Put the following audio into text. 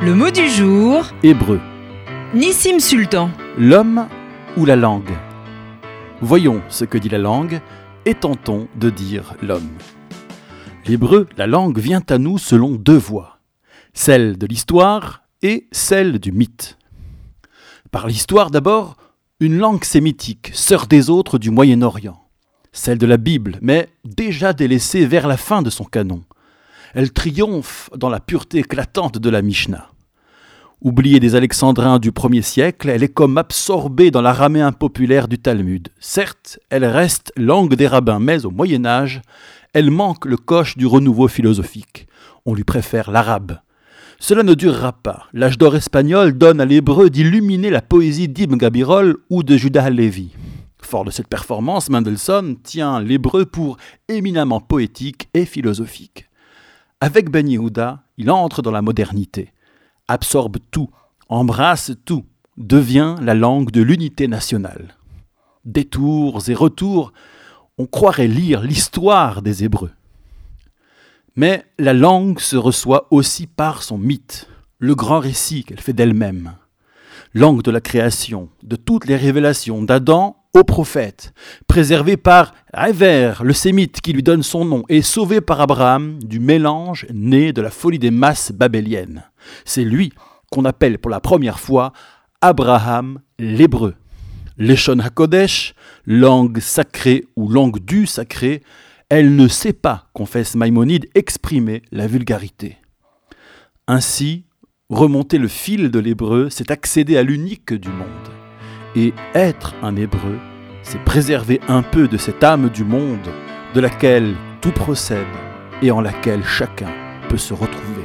Le mot du jour, Hébreu. Nissim Sultan. L'homme ou la langue? Voyons ce que dit la langue et tentons de dire l'homme. L'hébreu, la langue, vient à nous selon deux voies, celle de l'histoire et celle du mythe. Par l'histoire d'abord, une langue sémitique, sœur des autres du Moyen-Orient, celle de la Bible, mais déjà délaissée vers la fin de son canon. Elle triomphe dans la pureté éclatante de la Mishnah. Oubliée des Alexandrins du premier siècle, elle est comme absorbée dans l'araméen populaire du Talmud. Certes, elle reste langue des rabbins, mais au Moyen Âge, elle manque le coche du renouveau philosophique. On lui préfère l'arabe. Cela ne durera pas. L'âge d'or espagnol donne à l'hébreu d'illuminer la poésie d'Ibn Gabirol ou de Judah Levi. Fort de cette performance, Mendelssohn tient l'hébreu pour éminemment poétique et philosophique. Avec Ben Yehuda, il entre dans la modernité, absorbe tout, embrasse tout, devient la langue de l'unité nationale. Détours et retours, on croirait lire l'histoire des Hébreux. Mais la langue se reçoit aussi par son mythe, le grand récit qu'elle fait d'elle-même. Langue de la création, de toutes les révélations d'Adam au prophète, préservé par Réver, le sémite qui lui donne son nom, et sauvé par Abraham du mélange né de la folie des masses babéliennes. C'est lui qu'on appelle pour la première fois Abraham l'hébreu. L'Eshon HaKodesh, langue sacrée ou langue du sacré, elle ne sait pas, confesse Maïmonide, exprimer la vulgarité. Ainsi, remonter le fil de l'hébreu, c'est accéder à l'unique du monde. Et être un hébreu, c'est préserver un peu de cette âme du monde de laquelle tout procède et en laquelle chacun peut se retrouver.